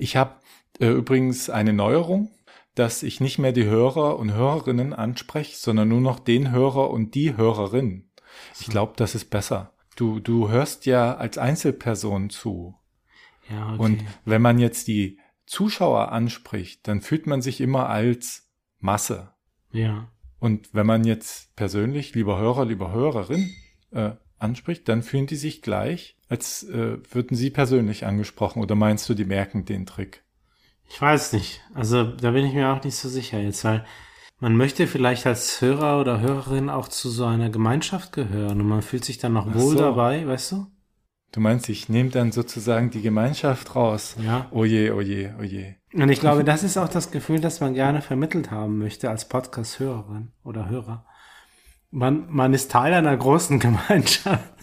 Ich habe äh, übrigens eine Neuerung, dass ich nicht mehr die Hörer und Hörerinnen anspreche, sondern nur noch den Hörer und die Hörerin. Ich glaube, das ist besser. Du, du hörst ja als Einzelperson zu. Ja, okay. Und wenn man jetzt die Zuschauer anspricht, dann fühlt man sich immer als Masse. ja. Und wenn man jetzt persönlich, lieber Hörer, lieber Hörerin, äh, anspricht, dann fühlen die sich gleich, als äh, würden sie persönlich angesprochen. Oder meinst du, die merken den Trick? Ich weiß nicht. Also da bin ich mir auch nicht so sicher jetzt, weil man möchte vielleicht als Hörer oder Hörerin auch zu so einer Gemeinschaft gehören und man fühlt sich dann noch wohl so. dabei, weißt du? Du meinst, ich nehme dann sozusagen die Gemeinschaft raus. Ja. Oh je, oh je, oh je. Und ich glaube, das ist auch das Gefühl, das man gerne vermittelt haben möchte als Podcast-Hörerin oder Hörer. Man, man ist Teil einer großen Gemeinschaft,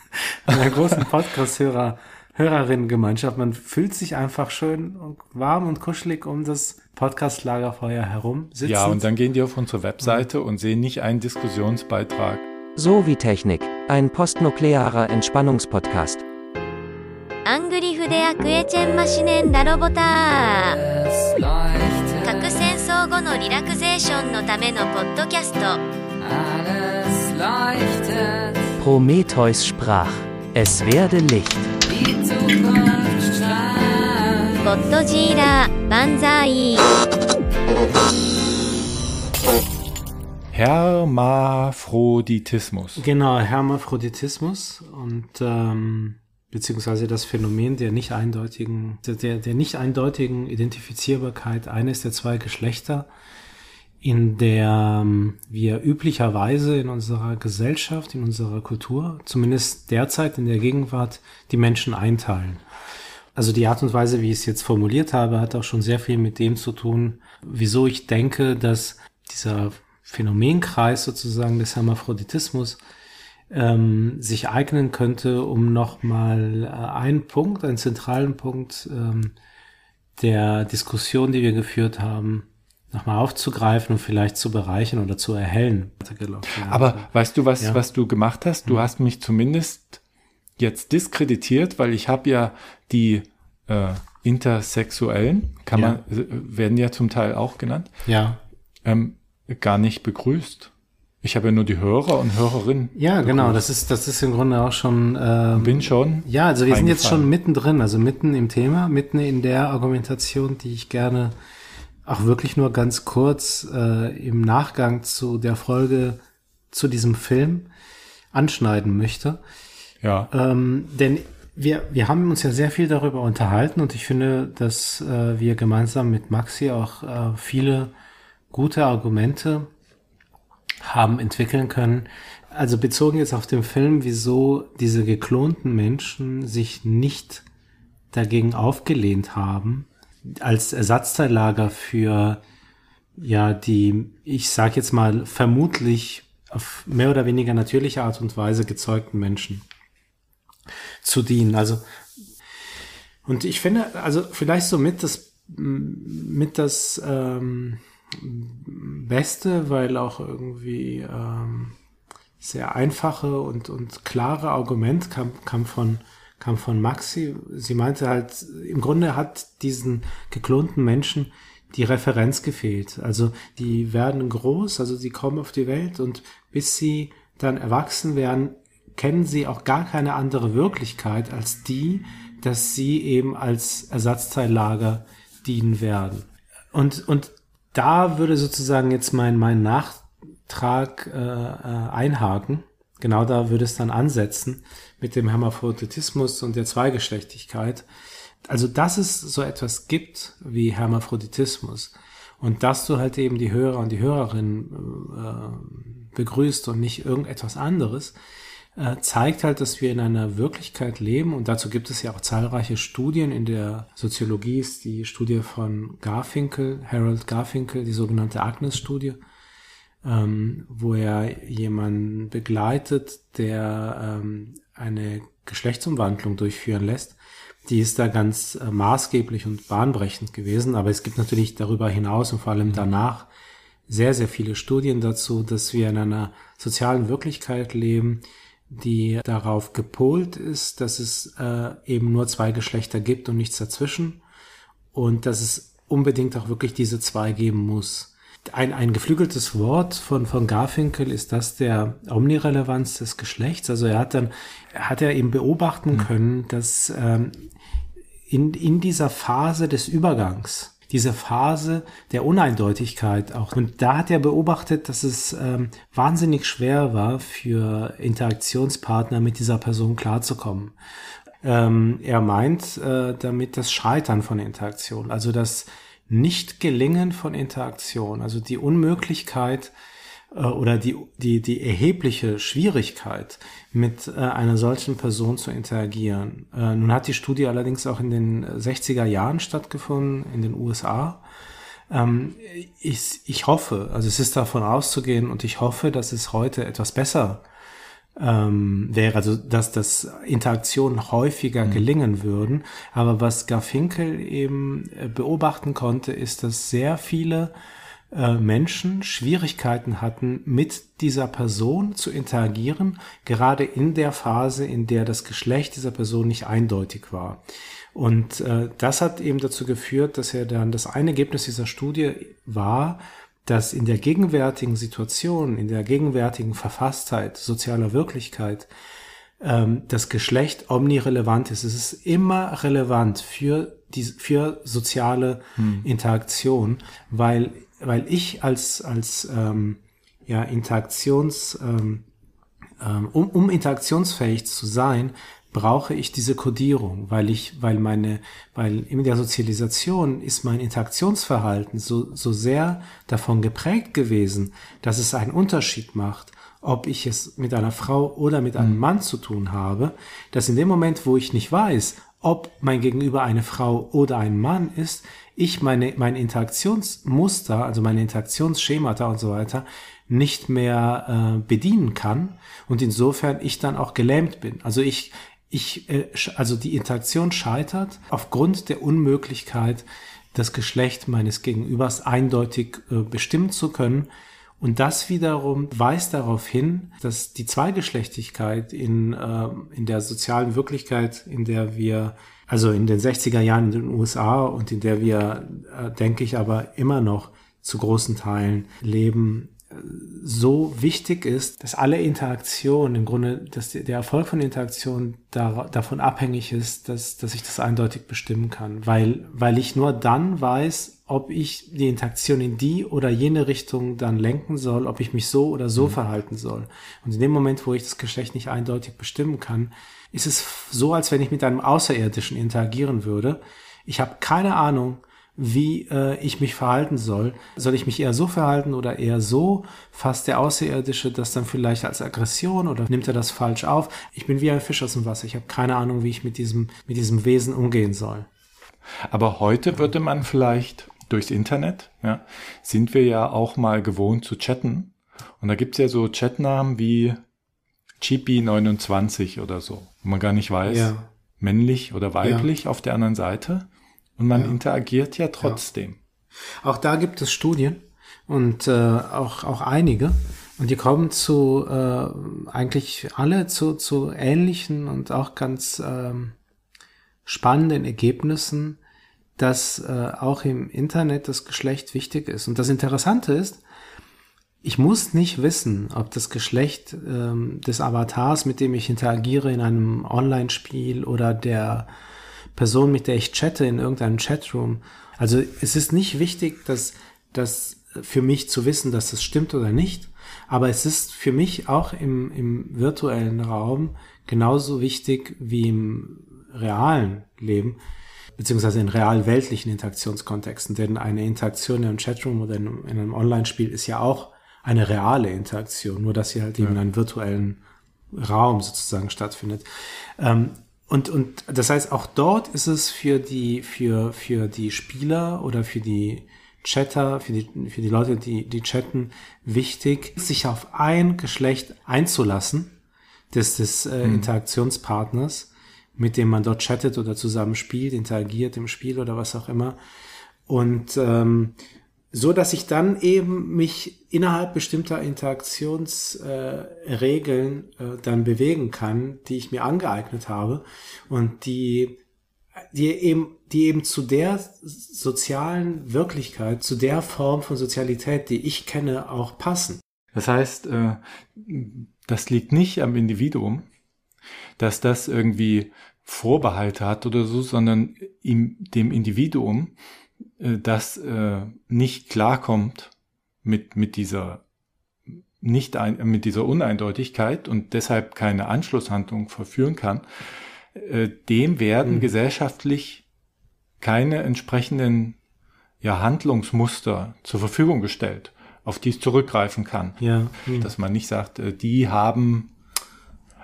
einer großen Podcast-Hörer, Hörerinnen-Gemeinschaft. Man fühlt sich einfach schön und warm und kuschelig um das Podcast-Lagerfeuer herum. Sitzend. Ja, und dann gehen die auf unsere Webseite und sehen nicht einen Diskussionsbeitrag. So wie Technik, ein postnuklearer Entspannungspodcast. Alles leicht. Prometheus sprach, es werde Licht. Godzilla, Banzai. Hermaphroditismus. Genau, Hermaphroditismus und ähm, beziehungsweise das Phänomen der nicht eindeutigen, der, der nicht eindeutigen Identifizierbarkeit eines der zwei Geschlechter in der ähm, wir üblicherweise in unserer Gesellschaft, in unserer Kultur, zumindest derzeit in der Gegenwart, die Menschen einteilen. Also die Art und Weise, wie ich es jetzt formuliert habe, hat auch schon sehr viel mit dem zu tun, wieso ich denke, dass dieser Phänomenkreis sozusagen des Hermaphroditismus ähm, sich eignen könnte, um nochmal äh, einen Punkt, einen zentralen Punkt ähm, der Diskussion, die wir geführt haben, nochmal aufzugreifen und vielleicht zu bereichern oder zu erhellen. Aber weißt du, was, Ja. was du gemacht hast? Du hast mich zumindest jetzt diskreditiert, weil ich habe ja die äh, Intersexuellen, kann Ja. man, äh, werden ja zum Teil auch genannt, ja, ähm, gar nicht begrüßt. Ich habe ja nur die Hörer und Hörerinnen. ja, genau. Das ist das ist im Grunde auch schon ähm, Bin schon. Ja, also wir sind jetzt schon mittendrin, also mitten im Thema, mitten in der Argumentation, die ich gerne auch wirklich nur ganz kurz äh, im Nachgang zu der Folge zu diesem Film anschneiden möchte. Ja. Ähm, denn wir, wir haben uns ja sehr viel darüber unterhalten und ich finde, dass äh, wir gemeinsam mit Maxi auch äh, viele gute Argumente haben entwickeln können. Also bezogen jetzt auf den Film, wieso diese geklonten Menschen sich nicht dagegen aufgelehnt haben, als Ersatzteillager für ja die, ich sag jetzt mal, vermutlich auf mehr oder weniger natürliche Art und Weise gezeugten Menschen zu dienen. Also und ich finde, also vielleicht so mit das mit das ähm, Beste, weil auch irgendwie ähm, sehr einfache und, und klare Argument kam, kam von kam von Maxi. Sie meinte halt, im Grunde hat diesen geklonten Menschen die Referenz gefehlt. Also die werden groß, also sie kommen auf die Welt und bis sie dann erwachsen werden, kennen sie auch gar keine andere Wirklichkeit als die, dass sie eben als Ersatzteillager dienen werden. Und, und da würde sozusagen jetzt mein, mein Nachtrag äh, äh, einhaken. Genau da würde es dann ansetzen mit dem Hermaphroditismus und der Zweigeschlechtigkeit. Also, dass es so etwas gibt wie Hermaphroditismus und dass du halt eben die Hörer und die Hörerinnen äh, begrüßt und nicht irgendetwas anderes, äh, zeigt halt, dass wir in einer Wirklichkeit leben und dazu gibt es ja auch zahlreiche Studien. In der Soziologie ist die Studie von Garfinkel, Harold Garfinkel, die sogenannte Agnes-Studie, ähm, wo er jemanden begleitet, der ähm, eine Geschlechtsumwandlung durchführen lässt. Die ist da ganz äh, maßgeblich und bahnbrechend gewesen, aber es gibt natürlich darüber hinaus und vor allem danach sehr, sehr viele Studien dazu, dass wir in einer sozialen Wirklichkeit leben, die darauf gepolt ist, dass es äh, eben nur zwei Geschlechter gibt und nichts dazwischen und dass es unbedingt auch wirklich diese zwei geben muss. Ein, ein geflügeltes Wort von, von Garfinkel ist das der Omnirelevanz des Geschlechts. Also er hat dann, hat er eben beobachten mhm. können, dass ähm, in, in dieser Phase des Übergangs, diese Phase der Uneindeutigkeit auch. Und da hat er beobachtet, dass es ähm, wahnsinnig schwer war für Interaktionspartner mit dieser Person klarzukommen. Ähm, er meint äh, damit das Scheitern von Interaktion, also das Nicht-Gelingen von Interaktion, also die Unmöglichkeit äh, oder die, die, die erhebliche Schwierigkeit, mit äh, einer solchen Person zu interagieren. Äh, nun hat die Studie allerdings auch in den 60er Jahren stattgefunden, in den USA. Ähm, ich, ich hoffe, also es ist davon auszugehen und ich hoffe, dass es heute etwas besser ähm, wäre, also dass das Interaktionen häufiger mhm. gelingen würden. Aber was Garfinkel eben äh, beobachten konnte, ist, dass sehr viele äh, Menschen Schwierigkeiten hatten, mit dieser Person zu interagieren, gerade in der Phase, in der das Geschlecht dieser Person nicht eindeutig war. Und äh, das hat eben dazu geführt, dass er dann das eine Ergebnis dieser Studie war, dass in der gegenwärtigen Situation, in der gegenwärtigen Verfasstheit sozialer Wirklichkeit ähm, das Geschlecht omnirelevant ist. Es ist immer relevant für die für soziale hm. Interaktion, weil weil ich als als ähm, ja Interaktions ähm, ähm um, um interaktionsfähig zu sein, brauche ich diese Kodierung, weil ich, weil meine, weil in der Sozialisation ist mein Interaktionsverhalten so, so sehr davon geprägt gewesen, dass es einen Unterschied macht, ob ich es mit einer Frau oder mit einem mhm. Mann zu tun habe, dass in dem Moment, wo ich nicht weiß, ob mein Gegenüber eine Frau oder ein Mann ist, ich meine, mein Interaktionsmuster, also meine Interaktionsschemata und so weiter, nicht mehr äh, bedienen kann und insofern ich dann auch gelähmt bin. Also ich, ich, äh, also die Interaktion scheitert aufgrund der Unmöglichkeit, das Geschlecht meines Gegenübers eindeutig äh, bestimmen zu können. Und das wiederum weist darauf hin, dass die Zweigeschlechtigkeit in, äh, in der sozialen Wirklichkeit, in der wir, also in den 60er Jahren in den USA und in der wir, äh, denke ich, aber immer noch zu großen Teilen leben, so wichtig ist, dass alle Interaktion, im Grunde, dass der Erfolg von Interaktion da, davon abhängig ist, dass, dass ich das eindeutig bestimmen kann. Weil, weil ich nur dann weiß, ob ich die Interaktion in die oder jene Richtung dann lenken soll, ob ich mich so oder so mhm. verhalten soll. Und in dem Moment, wo ich das Geschlecht nicht eindeutig bestimmen kann, ist es so, als wenn ich mit einem Außerirdischen interagieren würde. Ich habe keine Ahnung, wie äh, ich mich verhalten soll. Soll ich mich eher so verhalten oder eher so? Fasst der Außerirdische das dann vielleicht als Aggression oder nimmt er das falsch auf? Ich bin wie ein Fisch aus dem Wasser. Ich habe keine Ahnung, wie ich mit diesem, mit diesem Wesen umgehen soll. Aber heute würde man vielleicht durchs Internet, ja, sind wir ja auch mal gewohnt zu chatten. Und da gibt's ja so Chatnamen wie Chippy29 oder so, wo man gar nicht weiß, ja. männlich oder weiblich ja. auf der anderen Seite. Und man ja. interagiert ja trotzdem. Ja. Auch da gibt es Studien und äh, auch, auch einige. Und die kommen zu äh, eigentlich alle zu, zu ähnlichen und auch ganz ähm, spannenden Ergebnissen, dass äh, auch im Internet das Geschlecht wichtig ist. Und das Interessante ist, ich muss nicht wissen, ob das Geschlecht ähm, des Avatars, mit dem ich interagiere in einem Online-Spiel oder der Person, mit der ich chatte in irgendeinem Chatroom. Also es ist nicht wichtig, dass das für mich zu wissen, dass das stimmt oder nicht. Aber es ist für mich auch im, im virtuellen Raum genauso wichtig wie im realen Leben, beziehungsweise in real weltlichen Interaktionskontexten. Denn eine Interaktion in einem Chatroom oder in, in einem Online-Spiel ist ja auch eine reale Interaktion, nur dass sie halt ja. eben in einem virtuellen Raum sozusagen stattfindet. Ähm, und, und das heißt, auch dort ist es für die, für, für die Spieler oder für die Chatter, für die, für die Leute, die, die chatten, wichtig, sich auf ein Geschlecht einzulassen, des, des äh, hm. Interaktionspartners, mit dem man dort chattet oder zusammen spielt, interagiert im Spiel oder was auch immer. Und ähm, so dass ich dann eben mich innerhalb bestimmter Interaktionsregeln äh, äh, dann bewegen kann, die ich mir angeeignet habe und die die eben, die eben zu der sozialen Wirklichkeit, zu der Form von Sozialität, die ich kenne, auch passen. Das heißt, äh, das liegt nicht am Individuum, dass das irgendwie Vorbehalte hat oder so, sondern ihm, dem Individuum, das äh, nicht klarkommt mit, mit dieser nicht ein, mit dieser Uneindeutigkeit und deshalb keine Anschlusshandlung verführen kann, äh, dem werden mhm. gesellschaftlich keine entsprechenden ja, Handlungsmuster zur Verfügung gestellt, auf die es zurückgreifen kann. Ja. Mhm. Dass man nicht sagt, äh, die haben,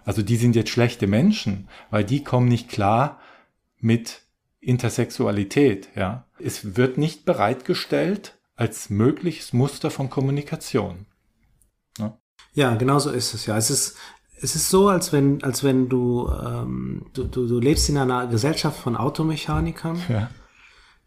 also die sind jetzt schlechte Menschen, weil die kommen nicht klar mit Intersexualität, ja. Es wird nicht bereitgestellt als mögliches Muster von Kommunikation. Ja, ja genau so ist es ja. Es ist, es ist so, als wenn, als wenn du, ähm, du, du, du lebst in einer Gesellschaft von Automechanikern Ja.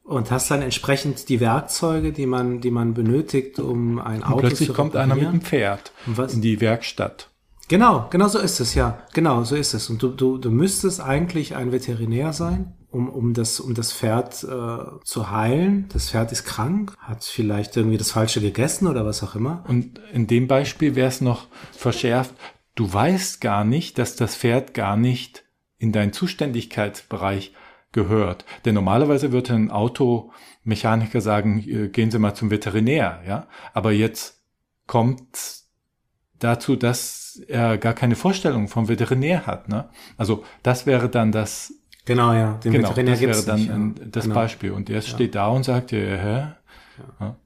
und hast dann entsprechend die Werkzeuge, die man, die man benötigt, um ein Und Auto plötzlich zu kommt einer mit einem Pferd in die Werkstatt. Genau, genau so ist es, ja. Genau, so ist es. Und du, du, du müsstest eigentlich ein Veterinär sein, um, um, das, um das Pferd äh, zu heilen. Das Pferd ist krank, hat vielleicht irgendwie das Falsche gegessen oder was auch immer. Und in dem Beispiel wäre es noch verschärft, du weißt gar nicht, dass das Pferd gar nicht in deinen Zuständigkeitsbereich gehört. Denn normalerweise würde ein Automechaniker sagen, äh, gehen Sie mal zum Veterinär, ja. Aber jetzt kommt dazu, dass er gar keine Vorstellung vom Veterinär hat, ne? Also das wäre dann das Genau, ja. Den genau, Veterinär das wäre dann nicht, ja. ein, das genau. Beispiel. Und er steht da und sagt, ja, hä? Ja.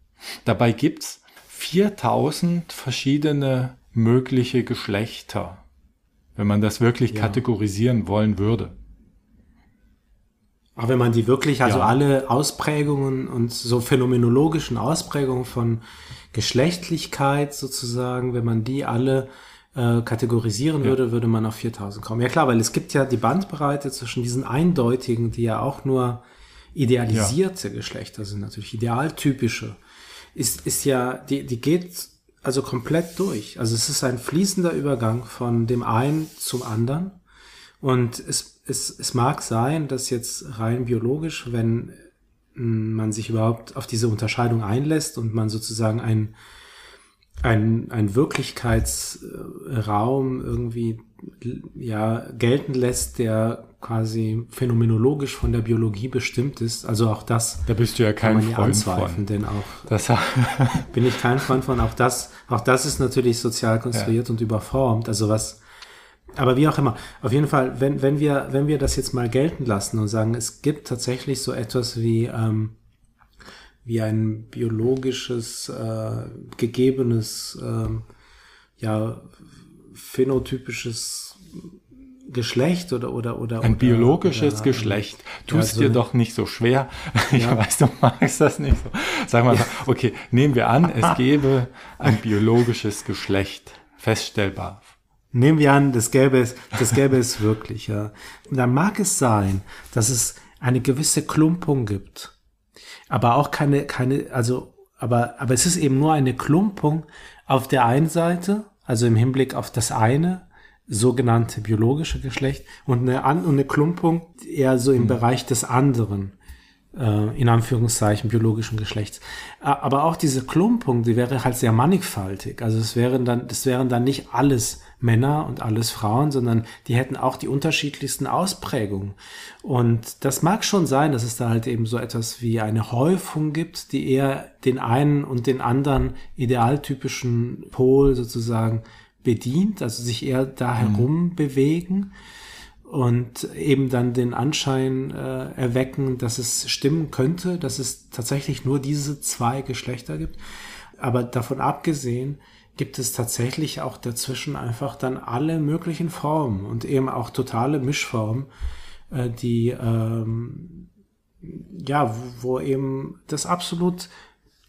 Dabei gibt's 4000 verschiedene mögliche Geschlechter, wenn man das wirklich Ja. kategorisieren wollen würde. Aber wenn man die wirklich, also Ja. alle Ausprägungen und so phänomenologischen Ausprägungen von Geschlechtlichkeit sozusagen, wenn man die alle äh, kategorisieren würde, würde man auf 4000 kommen. Ja klar, weil es gibt ja die Bandbreite zwischen diesen eindeutigen, die ja auch nur idealisierte Geschlechter sind, natürlich idealtypische, ist, ist ja, die, die geht also komplett durch. Also es ist ein fließender Übergang von dem einen zum anderen. Und es, es, es mag sein, dass jetzt rein biologisch, wenn mh, man sich überhaupt auf diese Unterscheidung einlässt und man sozusagen ein, ein, ein Wirklichkeitsraum irgendwie ja gelten lässt, der quasi phänomenologisch von der Biologie bestimmt ist. Also auch das Da bist du ja kann kein man ja Freund anzweifeln, von. denn auch Das, bin ich kein Freund von. Auch das, auch das ist natürlich sozial konstruiert und überformt. Also was, aber wie auch immer. Auf jeden Fall, wenn, wenn wir, wenn wir das jetzt mal gelten lassen und sagen, es gibt tatsächlich so etwas wie, ähm, wie ein biologisches, äh, gegebenes, ähm, ja, phänotypisches Geschlecht oder, oder, oder. ein oder, biologisches oder, Geschlecht. ja, Tust so dir doch nicht so schwer. Ich Ja. weiß, du magst das nicht so. Sag mal, okay, nehmen wir an, es gäbe ein biologisches Geschlecht. Feststellbar. Nehmen wir an, das gäbe es, das gäbe es wirklich, ja. Und dann mag es sein, dass es eine gewisse Klumpung gibt. Aber auch keine, keine, also, aber, aber es ist eben nur eine Klumpung auf der einen Seite, also im Hinblick auf das eine, sogenannte biologische Geschlecht, und eine, an, und eine Klumpung eher so im Bereich des anderen, äh, in Anführungszeichen biologischen Geschlechts. Aber auch diese Klumpung, die wäre halt sehr mannigfaltig. Also es wären dann, das wären dann nicht alles Männer und alles Frauen, sondern die hätten auch die unterschiedlichsten Ausprägungen. Und das mag schon sein, dass es da halt eben so etwas wie eine Häufung gibt, die eher den einen und den anderen idealtypischen Pol sozusagen bedient, also sich eher da herum bewegen und eben dann den Anschein äh, erwecken, dass es stimmen könnte, dass es tatsächlich nur diese zwei Geschlechter gibt. Aber davon abgesehen gibt es tatsächlich auch dazwischen einfach dann alle möglichen Formen und eben auch totale Mischformen, äh, die ähm, ja, wo, wo eben das absolut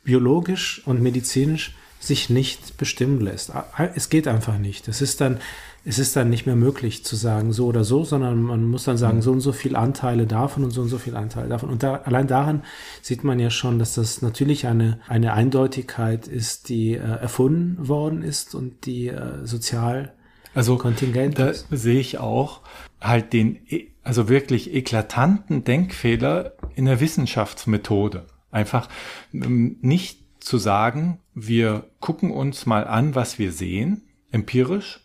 biologisch und medizinisch sich nicht bestimmen lässt. Es geht einfach nicht. Es ist dann, es ist dann nicht mehr möglich zu sagen so oder so, sondern man muss dann sagen, so und so viel Anteile davon und so und so viel Anteile davon. Und da, allein daran sieht man ja schon, dass das natürlich eine, eine Eindeutigkeit ist, die äh, erfunden worden ist und die äh, sozial Also kontingent da ist. sehe ich auch halt den, also wirklich eklatanten Denkfehler in der Wissenschaftsmethode. Einfach ähm, nicht zu sagen, wir gucken uns mal an, was wir sehen, empirisch,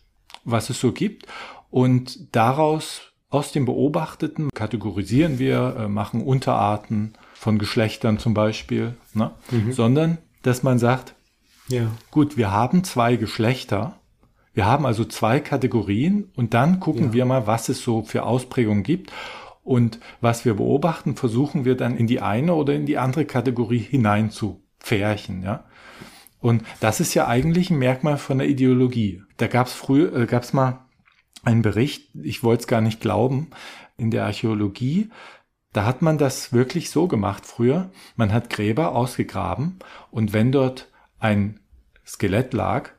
was es so gibt, und daraus, aus dem Beobachteten, kategorisieren wir, äh, machen Unterarten von Geschlechtern zum Beispiel, ne? sondern dass man sagt, Ja. gut, wir haben zwei Geschlechter, wir haben also zwei Kategorien und dann gucken Ja. wir mal, was es so für Ausprägungen gibt. Und was wir beobachten, versuchen wir dann in die eine oder in die andere Kategorie hinein zu pferchen, ja. Und das ist ja eigentlich ein Merkmal von der Ideologie. Da gab es früher, äh, gab es mal einen Bericht, ich wollte es gar nicht glauben, in der Archäologie, da hat man das wirklich so gemacht früher. Man hat Gräber ausgegraben und wenn dort ein Skelett lag,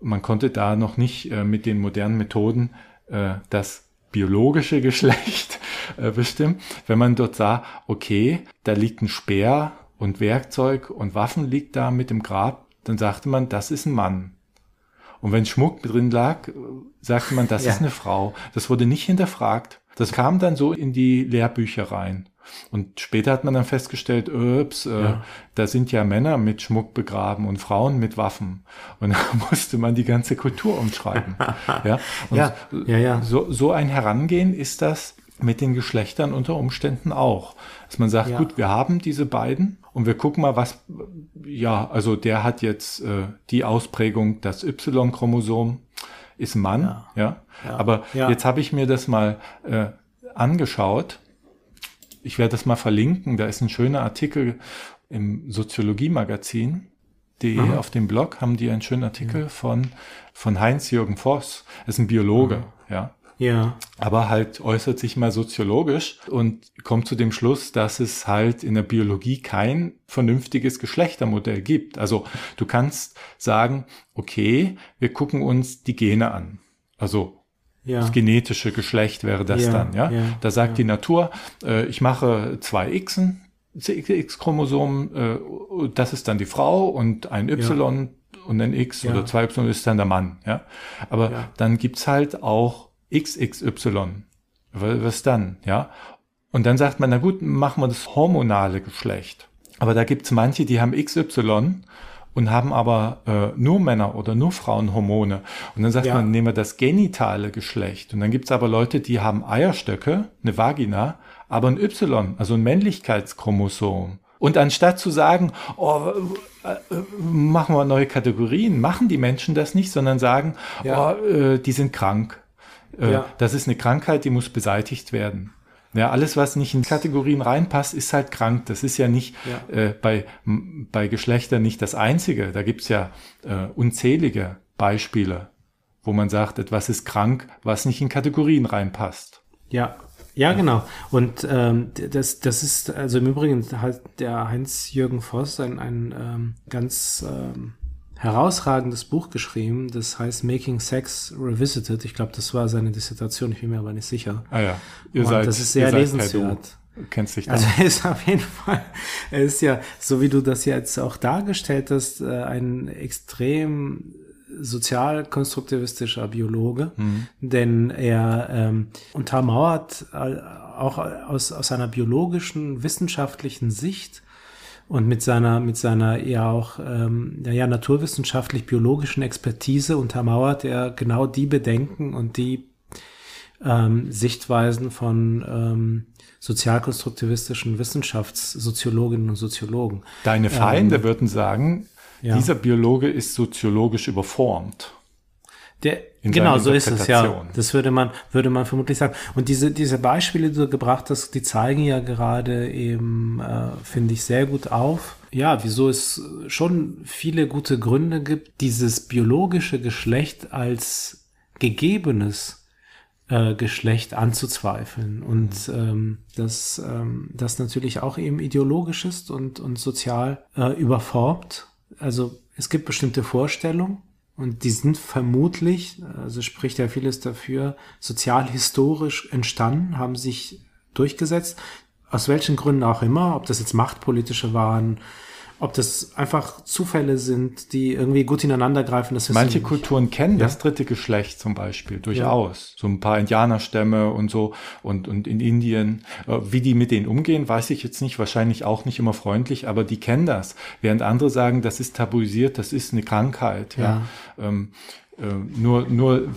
man konnte da noch nicht äh, mit den modernen Methoden äh, das biologische Geschlecht äh, bestimmen. Wenn man dort sah, okay, da liegt ein Speer und Werkzeug und Waffen liegt da mit dem Grab, dann sagte man, das ist ein Mann. Und wenn Schmuck drin lag, äh, sagte man, das Ja. ist eine Frau. Das wurde nicht hinterfragt. Das kam dann so in die Lehrbücher rein. Und später hat man dann festgestellt, ups, äh, Ja. da sind ja Männer mit Schmuck begraben und Frauen mit Waffen. Und da musste man die ganze Kultur umschreiben. ja, und Ja, ja, ja. So, so ein Herangehen ist das mit den Geschlechtern unter Umständen auch. Dass man sagt, Ja. gut, wir haben diese beiden und wir gucken mal, was, ja, also der hat jetzt äh, die Ausprägung, das Y-Chromosom ist Mann, ja. Ja. Aber Ja. jetzt habe ich mir das mal äh, angeschaut. Ich werde das mal verlinken. Da ist ein schöner Artikel im Soziologie-Magazin. De auf dem Blog haben die einen schönen Artikel von, von Heinz-Jürgen Voss. Er ist ein Biologe, ja. Ja. Aber halt äußert sich mal soziologisch und kommt zu dem Schluss, dass es halt in der Biologie kein vernünftiges Geschlechtermodell gibt. Also du kannst sagen, okay, wir gucken uns die Gene an. Also Ja. das genetische Geschlecht wäre das Ja, dann, ja. ja, da sagt die Natur, äh, ich mache zwei Xen, X-Chromosomen, äh, das ist dann die Frau und ein Y und ein X oder zwei Y ist dann der Mann, ja. Aber dann gibt's halt auch XXY. Wa- Was dann, ja? Und dann sagt man, na gut, machen wir das hormonale Geschlecht. Aber da gibt's manche, die haben XY und haben aber äh, nur Männer oder nur Frauenhormone. Und dann sagt Ja. man, nehmen wir das genitale Geschlecht. Und dann gibt's aber Leute, die haben Eierstöcke, eine Vagina, aber ein Y, also ein Männlichkeitschromosom. Und anstatt zu sagen, oh, äh, äh, machen wir neue Kategorien, machen die Menschen das nicht, sondern sagen, Ja. oh, äh, die sind krank. Äh, Ja. Das ist eine Krankheit, die muss beseitigt werden. Ja, alles, was nicht in Kategorien reinpasst, ist halt krank. Das ist ja nicht Ja. äh, bei, bei Geschlechtern nicht das Einzige. Da gibt's ja äh, unzählige Beispiele, wo man sagt, etwas ist krank, was nicht in Kategorien reinpasst. Ja, ja, genau. Und ähm, das, das ist, also im Übrigen hat der Heinz-Jürgen Voss ein, ein ähm, ganz ähm, herausragendes Buch geschrieben, das heißt Making Sex Revisited. Ich glaube, das war seine Dissertation, ich bin mir aber nicht sicher. Ah ja, ihr Und seid, das ist sehr lesenswert. Du. Kennst dich da. Also er ist auf jeden Fall, er ist ja, so wie du das jetzt auch dargestellt hast, äh, ein extrem sozialkonstruktivistischer Biologe, denn er ähm, untermauert äh, auch aus, aus einer biologischen, wissenschaftlichen Sicht und mit seiner, mit seiner ja auch ähm, ja, ja, naturwissenschaftlich-biologischen Expertise untermauert er genau die Bedenken und die ähm, Sichtweisen von ähm, sozialkonstruktivistischen Wissenschaftssoziologinnen und Soziologen. Deine Feinde würden sagen, ja. dieser Biologe ist soziologisch überformt. Der, genau, so ist es ja. Das würde man, würde man vermutlich sagen. Und diese, diese Beispiele, die du gebracht hast, die zeigen ja gerade eben, äh, finde ich, sehr gut auf. Ja, wieso es schon viele gute Gründe gibt, dieses biologische Geschlecht als gegebenes äh, Geschlecht anzuzweifeln. Und ähm, dass ähm, das natürlich auch eben ideologisch ist und, und sozial äh, überformt. Also es gibt bestimmte Vorstellungen, und die sind vermutlich, also spricht ja vieles dafür, sozialhistorisch entstanden, haben sich durchgesetzt, aus welchen Gründen auch immer, ob das jetzt machtpolitische waren ob das einfach Zufälle sind, die irgendwie gut ineinander greifen. Das Manche Kulturen kennen ja. das dritte Geschlecht zum Beispiel durchaus. Ja. So ein paar Indianerstämme und so und, und in Indien. Äh, wie die mit denen umgehen, weiß ich jetzt nicht. Wahrscheinlich auch nicht immer freundlich, aber die kennen das. Während andere sagen, das ist tabuisiert, das ist eine Krankheit. Ja. ja. Ähm, äh, nur, nur,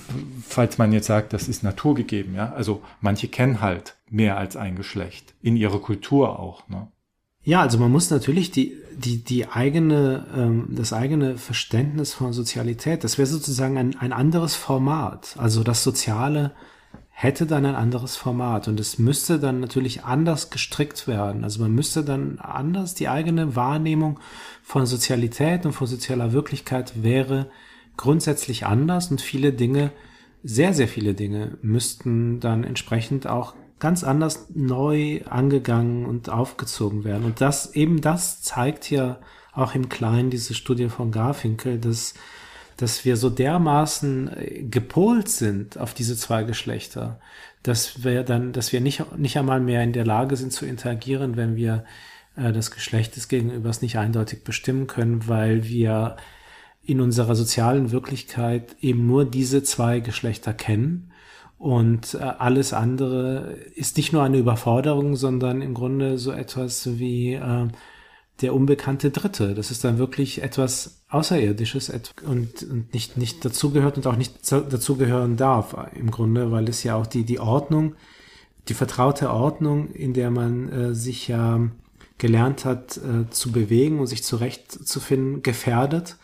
falls man jetzt sagt, das ist naturgegeben, ja. Also manche kennen halt mehr als ein Geschlecht. In ihrer Kultur auch, ne? Ja, also man muss natürlich die, die, die eigene, ähm, das eigene Verständnis von Sozialität, das wäre sozusagen ein, ein anderes Format. Also das Soziale hätte dann ein anderes Format und es müsste dann natürlich anders gestrickt werden. Also man müsste dann anders, die eigene Wahrnehmung von Sozialität und von sozialer Wirklichkeit wäre grundsätzlich anders und viele Dinge, sehr, sehr viele Dinge müssten dann entsprechend auch ganz anders neu angegangen und aufgezogen werden. Und das, eben das zeigt ja auch im Kleinen diese Studie von Garfinkel, dass, dass wir so dermaßen äh, gepolt sind auf diese zwei Geschlechter, dass wir dann, dass wir nicht, nicht einmal mehr in der Lage sind zu interagieren, wenn wir äh, das Geschlecht des Gegenübers nicht eindeutig bestimmen können, weil wir in unserer sozialen Wirklichkeit eben nur diese zwei Geschlechter kennen und äh, alles andere ist nicht nur eine Überforderung, sondern im Grunde so etwas wie äh, der unbekannte Dritte. Das ist dann wirklich etwas Außerirdisches und, und nicht, nicht dazugehört und auch nicht dazugehören darf im Grunde, weil es ja auch die, die Ordnung, die vertraute Ordnung, in der man äh, sich ja gelernt hat äh, zu bewegen und sich zurechtzufinden, gefährdet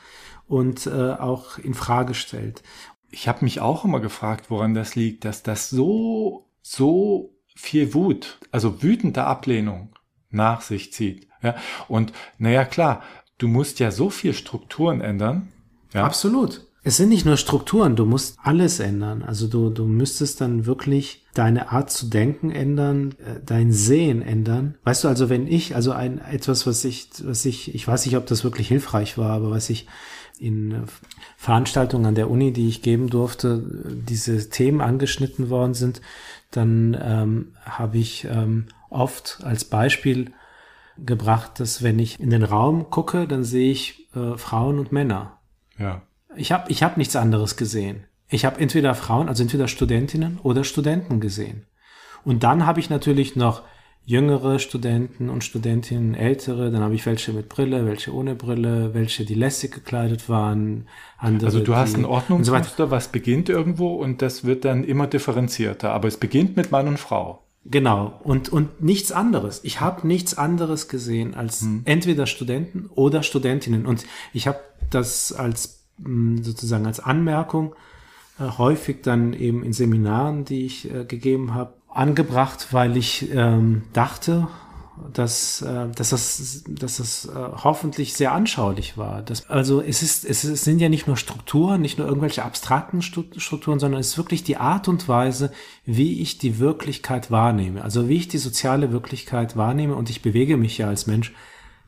und äh, auch in Frage stellt ich habe mich auch immer gefragt, woran das liegt, dass das so, so viel Wut, also wütende Ablehnung nach sich zieht. Ja? Und naja, klar, du musst ja so viel Strukturen ändern. Ja? Absolut. Es sind nicht nur Strukturen, du musst alles ändern. Also du, du müsstest dann wirklich deine Art zu denken ändern, äh, dein Sehen ändern. Weißt du, also wenn ich, also ein etwas, was ich, was ich, ich weiß nicht, ob das wirklich hilfreich war, aber was ich in äh, Veranstaltungen an der Uni, die ich geben durfte, diese Themen angeschnitten worden sind, dann ähm, habe ich ähm, oft als Beispiel gebracht, dass wenn ich in den Raum gucke, dann sehe ich äh, Frauen und Männer. Ja. Ich habe ich hab nichts anderes gesehen. Ich habe entweder Frauen, also entweder Studentinnen oder Studenten gesehen. Und dann habe ich natürlich noch jüngere Studenten und Studentinnen, ältere, dann habe ich welche mit Brille, welche ohne Brille, welche, die lässig gekleidet waren, andere. Also du hast ein Ordnungsmuster, so was beginnt irgendwo und das wird dann immer differenzierter, aber es beginnt mit Mann und Frau. Genau, und, und nichts anderes. Ich habe nichts anderes gesehen als hm. entweder Studenten oder Studentinnen. Und ich habe das als hm, sozusagen als Anmerkung äh, häufig dann eben in Seminaren, die ich äh, gegeben habe, angebracht, weil ich ähm, dachte, dass, äh, dass das, dass das äh, hoffentlich sehr anschaulich war. Das, also es ist, es sind ja nicht nur Strukturen, nicht nur irgendwelche abstrakten Strukturen, sondern es ist wirklich die Art und Weise, wie ich die Wirklichkeit wahrnehme. Also wie ich die soziale Wirklichkeit wahrnehme und ich bewege mich ja als Mensch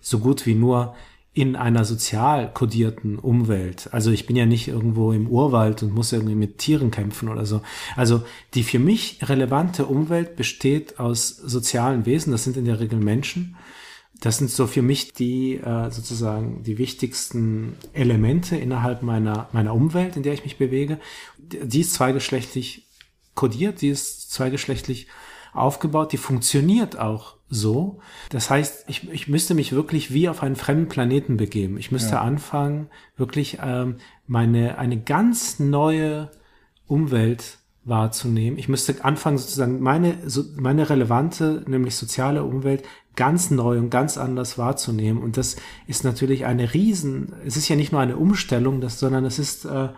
so gut wie nur in einer sozial kodierten Umwelt. Also ich bin ja nicht irgendwo im Urwald und muss irgendwie mit Tieren kämpfen oder so. Also die für mich relevante Umwelt besteht aus sozialen Wesen. Das sind in der Regel Menschen. Das sind so für mich die äh, sozusagen die wichtigsten Elemente innerhalb meiner meiner Umwelt, in der ich mich bewege. Die ist zweigeschlechtlich kodiert, die ist zweigeschlechtlich aufgebaut, die funktioniert auch so. Das heißt, ich, ich müsste mich wirklich wie auf einen fremden Planeten begeben. Ich müsste ja. anfangen, wirklich ähm, meine eine ganz neue Umwelt wahrzunehmen. Ich müsste anfangen, sozusagen meine, so, meine relevante, nämlich soziale Umwelt ganz neu und ganz anders wahrzunehmen. Und das ist natürlich eine Riesen, es ist ja nicht nur eine Umstellung, das, sondern es ist, äh,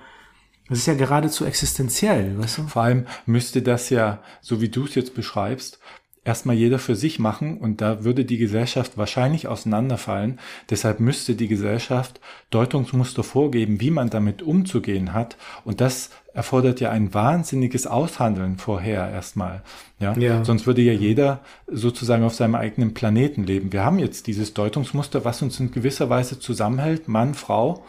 es ist ja geradezu existenziell, weißt du? Vor allem müsste das ja, so wie du es jetzt beschreibst, erstmal jeder für sich machen und da würde die Gesellschaft wahrscheinlich auseinanderfallen. Deshalb müsste die Gesellschaft Deutungsmuster vorgeben, wie man damit umzugehen hat und das erfordert ja ein wahnsinniges Aushandeln vorher erstmal. Ja? ja? Sonst würde ja jeder sozusagen auf seinem eigenen Planeten leben. Wir haben jetzt dieses Deutungsmuster, was uns in gewisser Weise zusammenhält, Mann, Frau.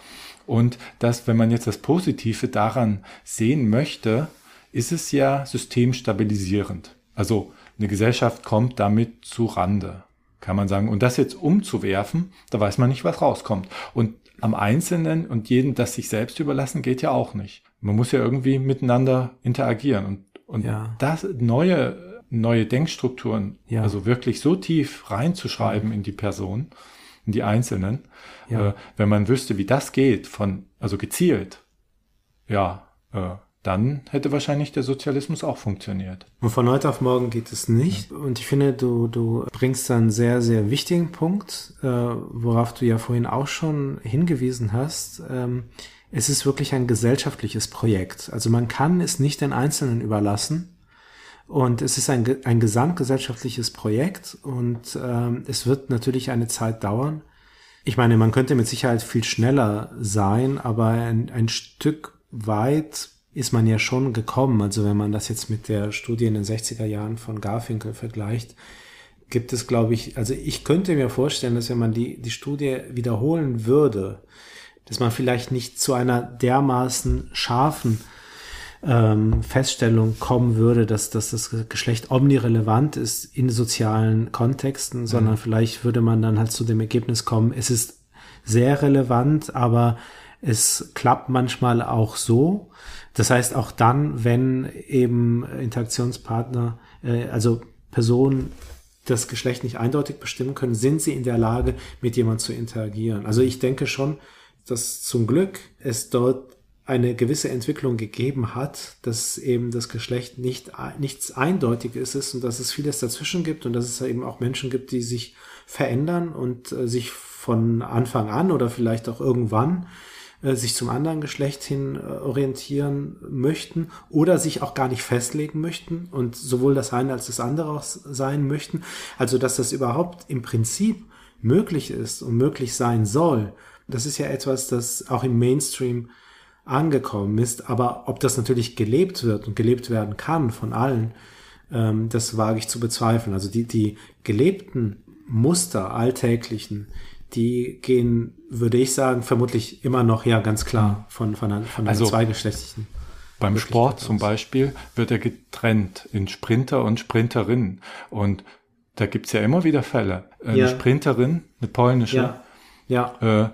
Und das, wenn man jetzt das Positive daran sehen möchte, ist es ja systemstabilisierend. Also eine Gesellschaft kommt damit zu Rande. kann man sagen. Und das jetzt umzuwerfen, da weiß man nicht, was rauskommt. Und am Einzelnen und jedem das sich selbst überlassen, geht ja auch nicht. Man muss ja irgendwie miteinander interagieren. Und, und Ja. das neue, neue Denkstrukturen, Ja. also wirklich so tief reinzuschreiben in die Person, in die Einzelnen, Ja. äh, wenn man wüsste, wie das geht, von, also gezielt, ja, äh, dann hätte wahrscheinlich der Sozialismus auch funktioniert. Und von heute auf morgen geht es nicht. Und ich finde, du, du bringst einen sehr, sehr wichtigen Punkt, äh, worauf du ja vorhin auch schon hingewiesen hast. Ähm, es ist wirklich ein gesellschaftliches Projekt. Also man kann es nicht den Einzelnen überlassen. Und es ist ein, ein gesamtgesellschaftliches Projekt und ähm, es wird natürlich eine Zeit dauern. Ich meine, man könnte mit Sicherheit viel schneller sein, aber ein, ein Stück weit ist man ja schon gekommen. Also wenn man das jetzt mit der Studie in den 60er Jahren von Garfinkel vergleicht, gibt es, glaube ich, also ich könnte mir vorstellen, dass wenn man die, die Studie wiederholen würde, dass man vielleicht nicht zu einer dermaßen scharfen ähm, Feststellung kommen würde, dass, dass das Geschlecht omnirelevant ist in sozialen Kontexten, sondern vielleicht würde man dann halt zu dem Ergebnis kommen, es ist sehr relevant, aber es klappt manchmal auch so. Das heißt, auch dann, wenn eben Interaktionspartner, äh, also Personen das Geschlecht nicht eindeutig bestimmen können, sind sie in der Lage, mit jemand zu interagieren. Also ich denke schon, dass zum Glück es dort eine gewisse Entwicklung gegeben hat, dass eben das Geschlecht nicht nichts Eindeutiges ist und dass es vieles dazwischen gibt und dass es eben auch Menschen gibt, die sich verändern und äh, sich von Anfang an oder vielleicht auch irgendwann äh, sich zum anderen Geschlecht hin äh, orientieren möchten oder sich auch gar nicht festlegen möchten und sowohl das eine als das andere auch sein möchten. Also dass das überhaupt im Prinzip möglich ist und möglich sein soll, das ist ja etwas, das auch im Mainstream angekommen ist. Aber ob das natürlich gelebt wird und gelebt werden kann von allen, ähm, das wage ich zu bezweifeln. Also die, die gelebten Muster, alltäglichen, die gehen, würde ich sagen, vermutlich immer noch, ja, ganz klar von, von einer, von einer Also- zweigeschlechtlichen. Beim Sport zum. Beispiel wird er getrennt in Sprinter und Sprinterinnen. Und da gibt's ja immer wieder Fälle. Eine Ja. Sprinterin, eine polnische, Ja, ja, äh,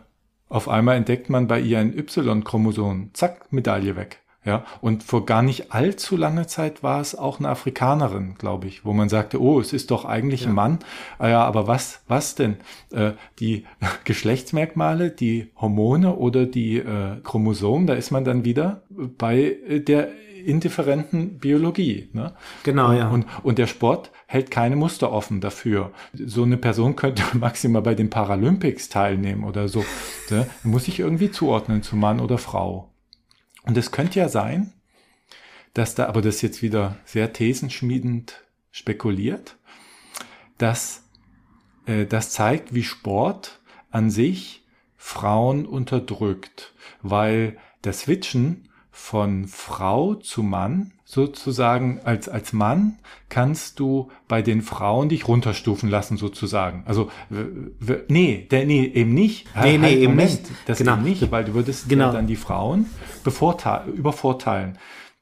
auf einmal entdeckt man bei ihr ein Y-Chromosom. Zack, Medaille weg. Ja, und vor gar nicht allzu langer Zeit war es auch eine Afrikanerin, glaube ich, wo man sagte, oh, es ist doch eigentlich ein Mann. Ah ja, aber was, was denn? Äh, die Geschlechtsmerkmale, die Hormone oder die äh, Chromosomen, da ist man dann wieder bei äh, der indifferenten Biologie. Ne? genau, ja. Und, und der Sport hält keine Muster offen dafür. So eine Person könnte maximal bei den Paralympics teilnehmen oder so. Ne? Muss sich irgendwie zuordnen zu Mann oder Frau. Und es könnte ja sein, dass da, aber das jetzt wieder sehr thesenschmiedend spekuliert, dass äh, das zeigt, wie Sport an sich Frauen unterdrückt, weil das Switchen von Frau zu Mann sozusagen als als Mann kannst du bei den Frauen dich runterstufen lassen sozusagen. Also nee, der, nee eben nicht. Nee, nee, eben nicht. Das Genau. eben nicht, weil du würdest Genau. ja dann die Frauen bevorte- übervorteilen.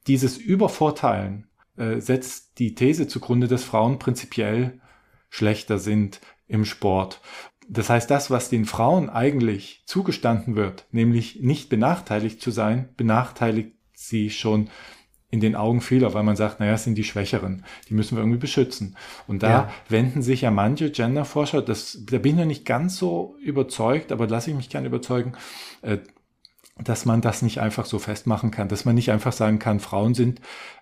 Dieses Übervorteilen äh, setzt die These zugrunde, dass Frauen prinzipiell schlechter sind im Sport. Das heißt, das, was den Frauen eigentlich zugestanden wird, nämlich nicht benachteiligt zu sein, benachteiligt sie schon in den Augen vieler, weil man sagt, naja, es sind die Schwächeren, die müssen wir irgendwie beschützen. Und da Ja. wenden sich ja manche Genderforscher, das, da bin ich noch nicht ganz so überzeugt, aber lasse ich mich gerne überzeugen, äh, dass man das nicht einfach so festmachen kann, dass man nicht einfach sagen kann, Frauen sind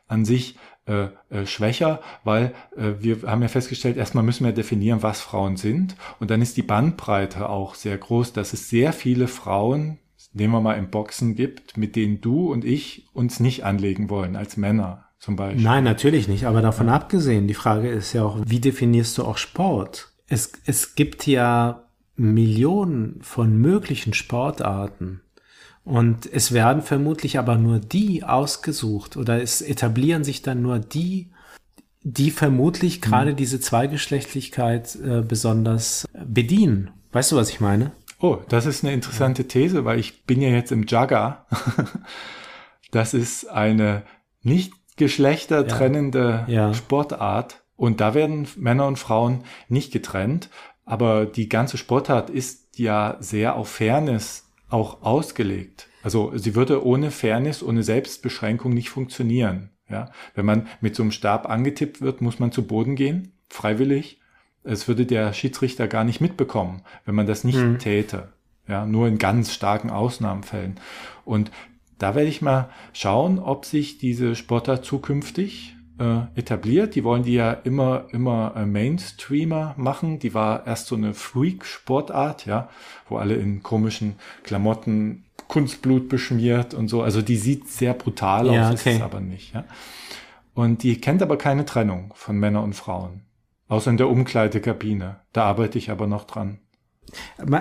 an sich äh, äh, schwächer, weil äh, wir haben ja festgestellt, erstmal müssen wir definieren, was Frauen sind und dann ist die Bandbreite auch sehr groß, dass es sehr viele Frauen, nehmen wir mal im Boxen gibt, mit denen du und ich uns nicht anlegen wollen, als Männer zum Beispiel. Nein, natürlich nicht. Aber davon abgesehen, die Frage ist ja auch, wie definierst du auch Sport? Es, es gibt ja Millionen von möglichen Sportarten. Und es werden vermutlich aber nur die ausgesucht oder es etablieren sich dann nur die, die vermutlich gerade diese Zweigeschlechtlichkeit äh, besonders bedienen. Weißt du, was ich meine? Oh, das ist eine interessante These, weil ich bin ja jetzt im Jugger. Das ist eine nicht geschlechtertrennende Ja. Ja. Sportart und da werden Männer und Frauen nicht getrennt. aber die ganze Sportart ist ja sehr auf Fairness auch ausgelegt. Also sie würde ohne Fairness, ohne Selbstbeschränkung nicht funktionieren. Ja, wenn man mit so einem Stab angetippt wird, muss man zu Boden gehen, freiwillig. Es würde der Schiedsrichter gar nicht mitbekommen, wenn man das nicht Mhm. täte. Ja, nur in ganz starken Ausnahmefällen. Und da werde ich mal schauen, ob sich diese Sportart zukünftig äh, etabliert. Die wollen die ja immer, immer äh, Mainstreamer machen. Die war erst so eine Freak-Sportart, ja, wo alle in komischen Klamotten Kunstblut beschmiert und so. Also die sieht sehr brutal Ja, aus, ist okay. es aber nicht, ja. Und die kennt aber keine Trennung von Männern und Frauen. Außer in der Umkleidekabine. Da arbeite ich aber noch dran.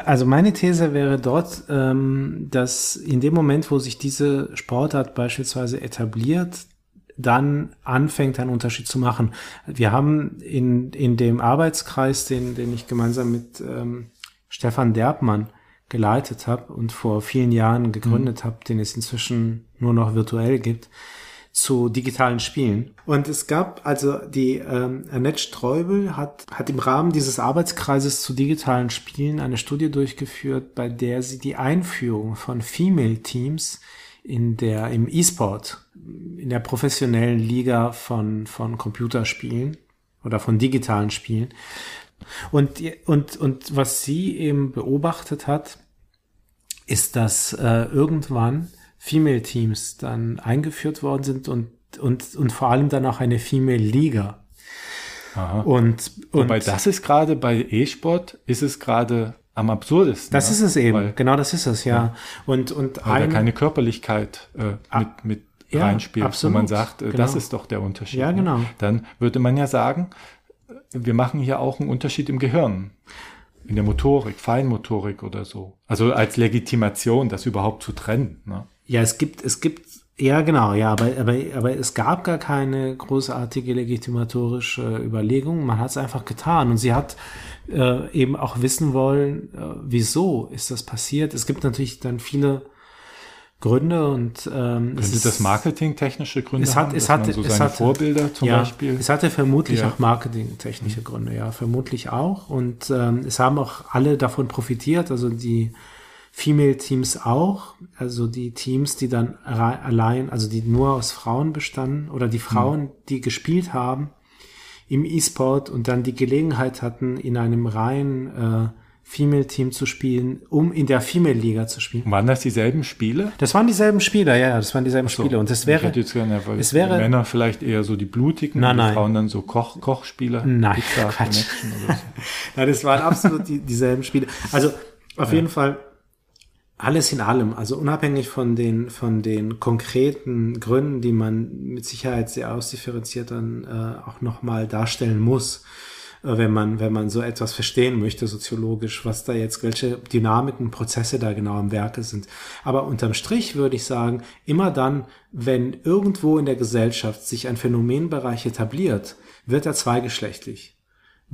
Also meine These wäre dort, ähm, dass in dem Moment, wo sich diese Sportart beispielsweise etabliert, dann anfängt, einen Unterschied zu machen. Wir haben in, in dem Arbeitskreis, den, den ich gemeinsam mit ähm, Stefan Derbmann geleitet habe und vor vielen Jahren gegründet habe, den es inzwischen nur noch virtuell gibt, zu digitalen Spielen. Und es gab also die ähm, Annette Streubel hat, hat im Rahmen dieses Arbeitskreises zu digitalen Spielen eine Studie durchgeführt, bei der sie die Einführung von Female Teams in der im E-Sport, in der professionellen Liga von von Computerspielen oder von digitalen Spielen und und und was sie eben beobachtet hat, ist, dass äh, irgendwann Female Teams dann eingeführt worden sind und und und vor allem dann auch eine Female Liga. Aha. Und, und Wobei das ist gerade bei E-Sport, ist es gerade am absurdesten. das ja? ist es eben, Weil, genau das ist es, ja. Und und weil da ein, keine Körperlichkeit äh, mit, mit ja, reinspielt, absolut, wo man sagt, äh, das genau. ist doch der Unterschied. Ja, ne? genau. Dann würde man ja sagen, wir machen hier auch einen Unterschied im Gehirn. In der Motorik, Feinmotorik oder so. Also als Legitimation, das überhaupt zu trennen. Ne? Ja, es gibt, es gibt, ja genau, ja, aber, aber, aber es gab gar keine großartige legitimatorische Überlegung. Man hat es einfach getan und sie hat äh, eben auch wissen wollen, äh, wieso ist das passiert. Es gibt natürlich dann viele Gründe und ähm, es Könnte das marketingtechnische Gründe es hat, haben, es hatte, man so es hatte, Vorbilder zum ja, Beispiel? Es hatte vermutlich Ja. auch marketingtechnische Gründe, ja, vermutlich auch. Und ähm, es haben auch alle davon profitiert, also die Female-Teams auch, also die Teams, die dann allein, also die nur aus Frauen bestanden oder die Frauen, die gespielt haben im E-Sport und dann die Gelegenheit hatten, in einem reinen äh, Female-Team zu spielen, um in der Female-Liga zu spielen. Waren das dieselben Spiele? Das waren dieselben Spieler, ja, ja, das waren dieselben Spiele. Und das ich wäre, hätte jetzt gerne, weil es wäre- die Männer vielleicht eher so die blutigen, Nein, und die nein. Frauen dann so Koch, Kochspieler, Nein, Pizza Quatsch. So. Nein, das waren absolut die, dieselben Spiele. Also auf jeden Fall alles in allem, also unabhängig von den, von den konkreten Gründen, die man mit Sicherheit sehr ausdifferenziert dann äh, auch nochmal darstellen muss, äh, wenn man, wenn man so etwas verstehen möchte, soziologisch, was da jetzt, welche Dynamiken, Prozesse da genau am Werke sind. Aber unterm Strich würde ich sagen, immer dann, wenn irgendwo in der Gesellschaft sich ein Phänomenbereich etabliert, wird er zweigeschlechtlich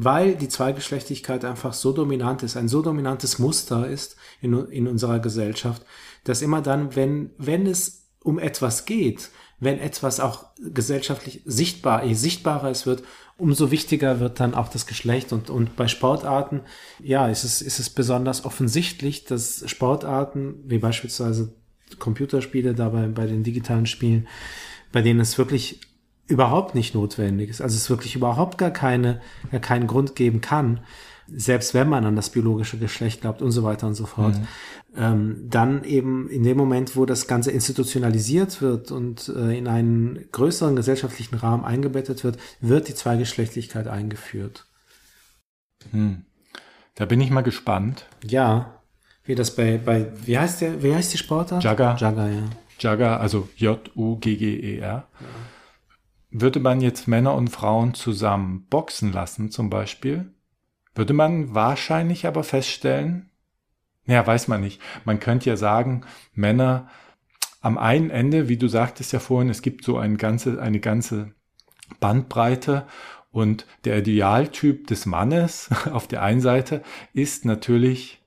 weil die Zweigeschlechtigkeit einfach so dominant ist, ein so dominantes Muster ist in, in unserer Gesellschaft, dass immer dann, wenn, wenn es um etwas geht, wenn etwas auch gesellschaftlich sichtbar, je sichtbarer es wird, umso wichtiger wird dann auch das Geschlecht. Und, und bei Sportarten, ja, ist es, ist es besonders offensichtlich, dass Sportarten, wie beispielsweise Computerspiele dabei bei den digitalen Spielen, bei denen es wirklich überhaupt nicht notwendig ist, also es wirklich überhaupt gar keine, gar keinen Grund geben kann, selbst wenn man an das biologische Geschlecht glaubt und so weiter und so fort, ähm, dann eben in dem Moment, wo das Ganze institutionalisiert wird und äh, in einen größeren gesellschaftlichen Rahmen eingebettet wird, wird die Zweigeschlechtlichkeit eingeführt. Hm. Da bin ich mal gespannt. Ja, wie das bei, bei wie heißt der, wie heißt die Sportart? Jugger. Jugger, ja. Jugger, also J-U-G-G-E-R. Würde man jetzt Männer und Frauen zusammen boxen lassen, zum Beispiel, würde man wahrscheinlich aber feststellen, naja, weiß man nicht. Man könnte ja sagen, Männer am einen Ende, wie du sagtest ja vorhin, es gibt so ein ganze, eine ganze Bandbreite und der Idealtyp des Mannes auf der einen Seite ist natürlich,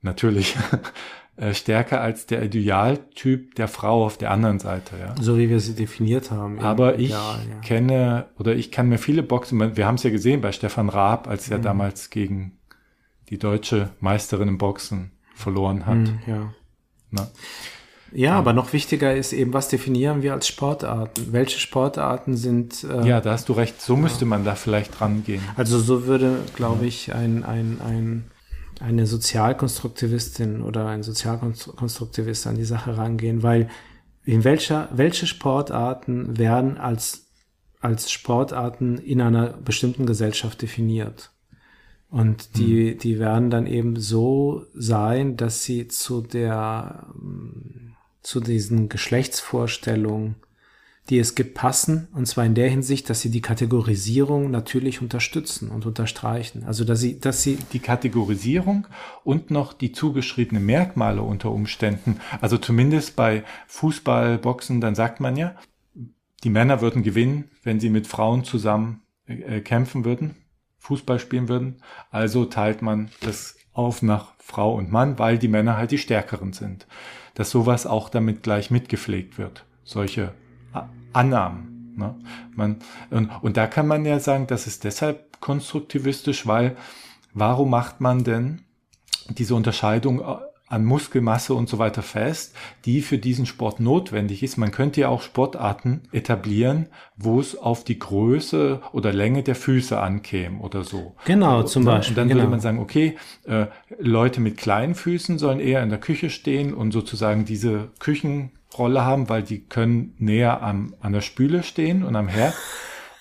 natürlich äh, stärker als der Idealtyp der Frau auf der anderen Seite, ja. So wie wir sie definiert haben. Aber ich Ja, ja. kenne oder ich kann mir viele Boxen, wir haben es ja gesehen bei Stefan Raab, als Mhm. er damals gegen die deutsche Meisterin im Boxen verloren hat. Hm, ja. Ne? Ja, aber noch wichtiger ist eben, was definieren wir als Sportarten? Welche Sportarten sind. Äh, Ja, da hast du recht. So müsste man da vielleicht rangehen. Also so würde, glaube ich, ein, ein, ein, eine Sozialkonstruktivistin oder ein Sozialkonstruktivist an die Sache rangehen, weil in welcher, welche Sportarten werden als, als Sportarten in einer bestimmten Gesellschaft definiert? Und die, die werden dann eben so sein, dass sie zu der, zu diesen Geschlechtsvorstellungen, die es gibt, passen. Und zwar in der Hinsicht, dass sie die Kategorisierung natürlich unterstützen und unterstreichen. Also, dass sie, dass sie, Die Kategorisierung und noch die zugeschriebenen Merkmale unter Umständen. Also zumindest bei Fußball, Boxen, dann sagt man ja, die Männer würden gewinnen, wenn sie mit Frauen zusammen äh, kämpfen würden, Fußball spielen würden. Also teilt man das auf nach Frau und Mann, weil die Männer halt die Stärkeren sind. Dass sowas auch damit gleich mitgepflegt wird. Solche Annahmen. Ne? Man, und, und da kann man ja sagen, das ist deshalb konstruktivistisch, weil warum macht man denn diese Unterscheidung äh, an Muskelmasse und so weiter fest, die für diesen Sport notwendig ist. Man könnte ja auch Sportarten etablieren, wo es auf die Größe oder Länge der Füße ankäme oder so. Genau, zum Beispiel, Und dann genau. würde man sagen, okay, äh, Leute mit kleinen Füßen sollen eher in der Küche stehen und sozusagen diese Küchenrolle haben, weil die können näher am, an der Spüle stehen und am Herd.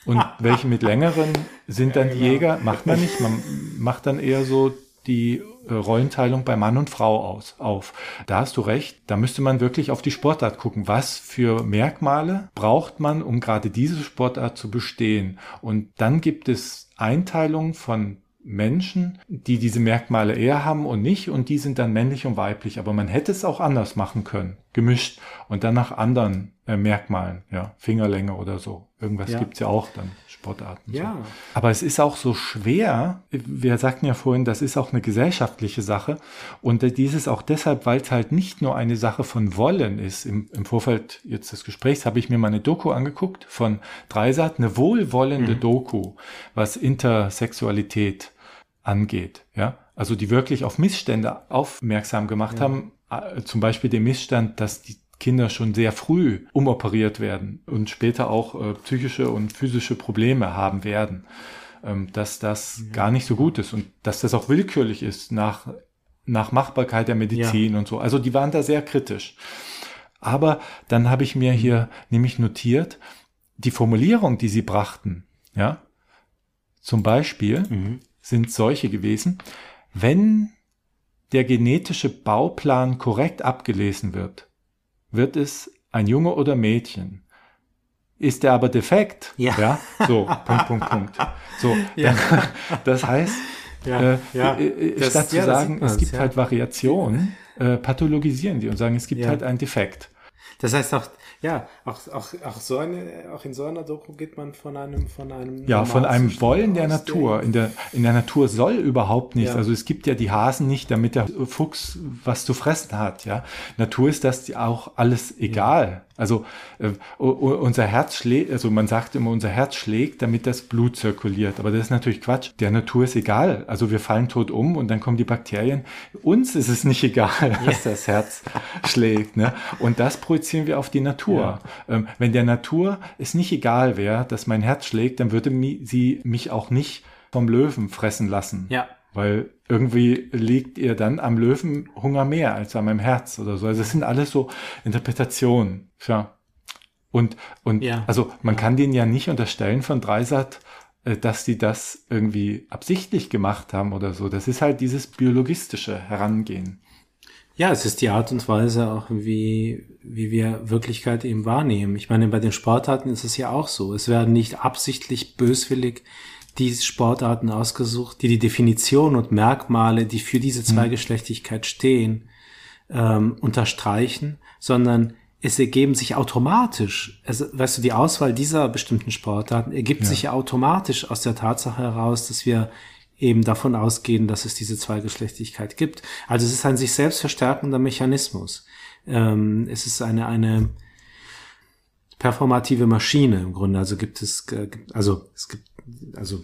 Und welche mit längeren sind dann die Jäger? Macht man nicht. Man macht dann eher so die äh, Rollenteilung bei Mann und Frau aus, auf. Da hast du recht. Da müsste man wirklich auf die Sportart gucken. Was für Merkmale braucht man, um gerade diese Sportart zu bestehen? Und dann gibt es Einteilungen von Menschen, die diese Merkmale eher haben und nicht, und die sind dann männlich und weiblich. Aber man hätte es auch anders machen können, gemischt und dann nach anderen äh, Merkmalen, ja, Fingerlänge oder so. Irgendwas Ja. gibt's ja auch dann, Sportarten. Ja. So. Aber es ist auch so schwer, wir sagten ja vorhin, das ist auch eine gesellschaftliche Sache. Und äh, dieses auch deshalb, weil es halt nicht nur eine Sache von Wollen ist. Im, im Vorfeld jetzt des Gesprächs habe ich mir mal eine Doku angeguckt von Dreisat, eine wohlwollende Doku, was Intersexualität angeht, ja. Also die wirklich auf Missstände aufmerksam gemacht haben, äh, zum Beispiel den Missstand, dass die Kinder schon sehr früh umoperiert werden und später auch äh, psychische und physische Probleme haben werden, ähm, dass das gar nicht so gut ist und dass das auch willkürlich ist nach, nach Machbarkeit der Medizin und so. Also die waren da sehr kritisch. Aber dann habe ich mir hier nämlich notiert, die Formulierung, die sie brachten, ja, zum Beispiel sind solche gewesen, wenn der genetische Bauplan korrekt abgelesen wird, wird es ein Junge oder Mädchen. Ist er aber defekt, Ja. so, Punkt, Punkt, Punkt. So, Ja. dann, das heißt, Ja, äh, ja. äh, äh, Das- statt zu ja, sagen, es gibt ja. halt Variationen, äh, pathologisieren die und sagen, es gibt Ja. halt einen Defekt. Das heißt auch, ja, auch, auch, auch so eine, auch in so einer Doku geht man von einem, von einem. Ja, von einem Wollen der Natur. In der, in der Natur soll überhaupt nichts. Ja. Also es gibt ja die Hasen nicht, damit der Fuchs was zu fressen hat. Ja, Natur ist das auch alles egal. Also äh, unser Herz schlägt, also man sagt immer, unser Herz schlägt, damit das Blut zirkuliert. Aber das ist natürlich Quatsch. Der Natur ist egal. Also wir fallen tot um und dann kommen die Bakterien. Uns ist es nicht egal, dass das Herz schlägt. Ne? Und das projizieren wir auf die Natur. Ähm, wenn der Natur es nicht egal wäre, dass mein Herz schlägt, dann würde mi sie mich auch nicht vom Löwen fressen lassen. Ja. Weil irgendwie liegt ihr dann am Löwen Hunger mehr als an meinem Herz oder so. Also es sind alles so Interpretationen. Ja. Und, und Ja. also man kann denen ja nicht unterstellen von Dreisat, äh, dass sie das irgendwie absichtlich gemacht haben oder so. Das ist halt dieses biologistische Herangehen. Ja, es ist die Art und Weise auch, wie, wie wir Wirklichkeit eben wahrnehmen. Ich meine, bei den Sportarten ist es ja auch so. Es werden nicht absichtlich böswillig die Sportarten ausgesucht, die die Definition und Merkmale, die für diese Zweigeschlechtigkeit stehen, ähm, unterstreichen, sondern es ergeben sich automatisch, also, weißt du, die Auswahl dieser bestimmten Sportarten ergibt sich ja automatisch aus der Tatsache heraus, dass wir eben davon ausgehen, dass es diese Zweigeschlechtigkeit gibt. Also es ist ein sich selbst verstärkender Mechanismus. Ähm, es ist eine, eine performative Maschine im Grunde. Also gibt es, äh, also es gibt, also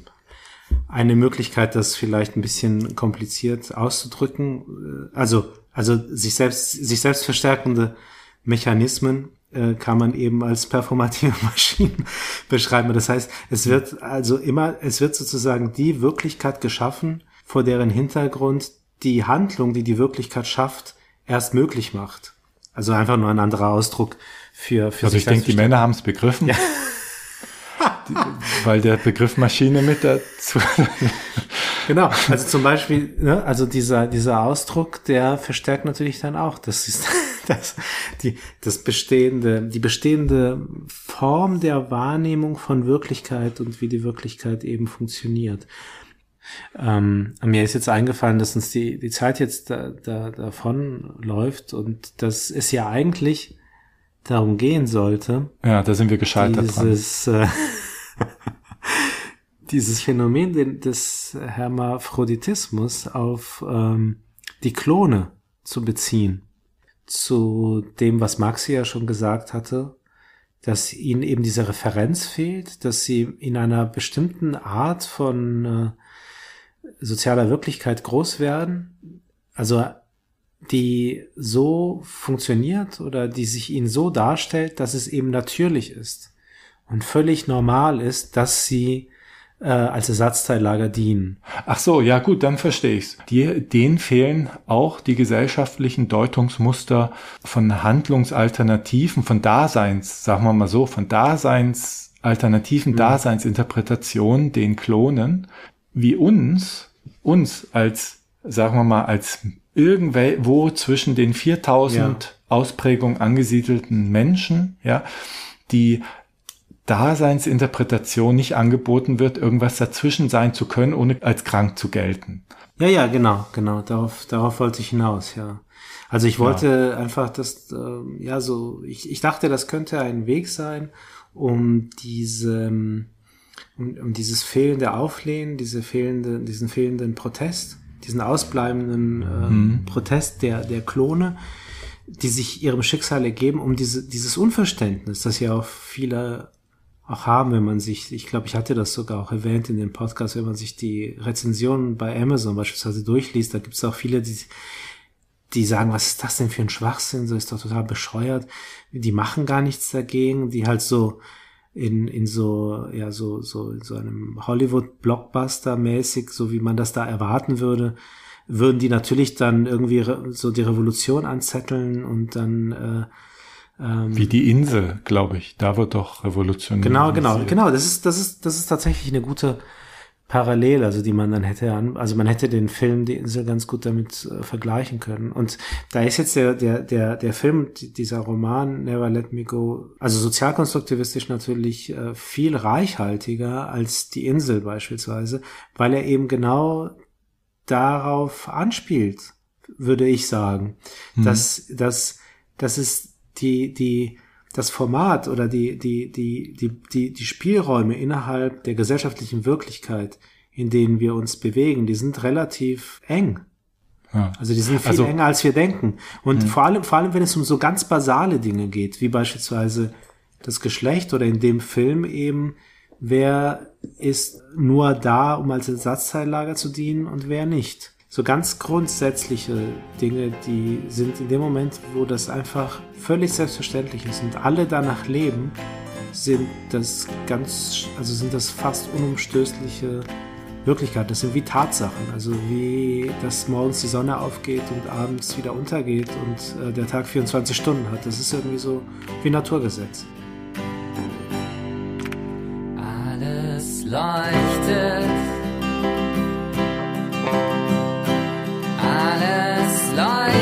eine Möglichkeit, das vielleicht ein bisschen kompliziert auszudrücken. Äh, Also, also sich selbst, sich selbst verstärkende Mechanismen äh, kann man eben als performative Maschinen beschreiben. Das heißt, es wird also immer, es wird sozusagen die Wirklichkeit geschaffen, vor deren Hintergrund die Handlung, die die Wirklichkeit schafft, erst möglich macht. Also einfach nur ein anderer Ausdruck für, für Also sich ich denke, die Männer haben es begriffen. Die, weil der Begriff Maschine mit dazu. Genau, also zum Beispiel, ne, also dieser, dieser Ausdruck, der verstärkt natürlich dann auch, das ist das, die, das bestehende, die bestehende Form der Wahrnehmung von Wirklichkeit und wie die Wirklichkeit eben funktioniert. Ähm, mir ist jetzt eingefallen, dass uns die, die Zeit jetzt da, da, davon läuft und dass es ja eigentlich darum gehen sollte, Ja, da sind wir gescheitert dran. dieses, äh, dieses Phänomen des Hermaphroditismus auf ähm, die Klone zu beziehen. Zu dem, was Maxi ja schon gesagt hatte, dass ihnen eben diese Referenz fehlt, dass sie in einer bestimmten Art von äh, sozialer Wirklichkeit groß werden, also die so funktioniert oder die sich ihnen so darstellt, dass es eben natürlich ist und völlig normal ist, dass sie äh, als Ersatzteillager dienen. Ach so, ja gut, dann verstehe ich's. Die, denen fehlen auch die gesellschaftlichen Deutungsmuster von Handlungsalternativen, von Daseins, sagen wir mal so, von Daseins, alternativen Daseinsinterpretationen, den Klonen, wie uns, uns als, sagen wir mal, als irgendwo zwischen den 4000 Ausprägungen angesiedelten Menschen, ja, die Daseinsinterpretation nicht angeboten wird, irgendwas dazwischen sein zu können, ohne als krank zu gelten. Ja, ja, genau, genau. Darauf, darauf wollte ich hinaus, ja. Also ich wollte einfach das, ähm, ja, so, ich, ich dachte, das könnte ein Weg sein, um diese, um, um dieses fehlende Auflehnen, diese fehlende, diesen fehlenden Protest, diesen ausbleibenden ähm, Protest der, der Klone, die sich ihrem Schicksal ergeben, um diese, dieses Unverständnis, das ja auch viele auch haben, wenn man sich, ich glaube, ich hatte das sogar auch erwähnt in dem Podcast, wenn man sich die Rezensionen bei Amazon beispielsweise durchliest, da gibt es auch viele, die, die sagen, was ist das denn für ein Schwachsinn, so ist doch total bescheuert, die machen gar nichts dagegen, die halt so in, in so, ja, so, so, in so einem Hollywood-Blockbuster mäßig, so wie man das da erwarten würde, würden die natürlich dann irgendwie so die Revolution anzetteln und dann, äh, Wie die Insel, glaube ich. Da wird doch Revolution. Genau, genau, genau. Das ist, das ist, das ist tatsächlich eine gute Parallele, also die man dann hätte an, also man hätte den Film Die Insel ganz gut damit äh, vergleichen können. Und da ist jetzt der, der, der, der Film, die- dieser Roman Never Let Me Go, also sozialkonstruktivistisch natürlich äh, viel reichhaltiger als Die Insel beispielsweise, weil er eben genau darauf anspielt, würde ich sagen, dass, dass, dass es die, die, das Format oder die, die, die, die, die, die Spielräume innerhalb der gesellschaftlichen Wirklichkeit, in denen wir uns bewegen, die sind relativ eng. Ja. Also die sind viel Also- enger, als wir denken. Und vor allem, vor allem, wenn es um so ganz basale Dinge geht, wie beispielsweise das Geschlecht oder in dem Film eben, wer ist nur da, um als Ersatzteillager zu dienen und wer nicht. So ganz grundsätzliche Dinge, die sind in dem Moment, wo das einfach völlig selbstverständlich ist und alle danach leben, sind das ganz, also sind das fast unumstößliche Wirklichkeit. Das sind wie Tatsachen. Also wie, dass morgens die Sonne aufgeht und abends wieder untergeht und äh, der Tag 24 Stunden hat. Das ist irgendwie so wie Naturgesetz. Alles leuchtet. life.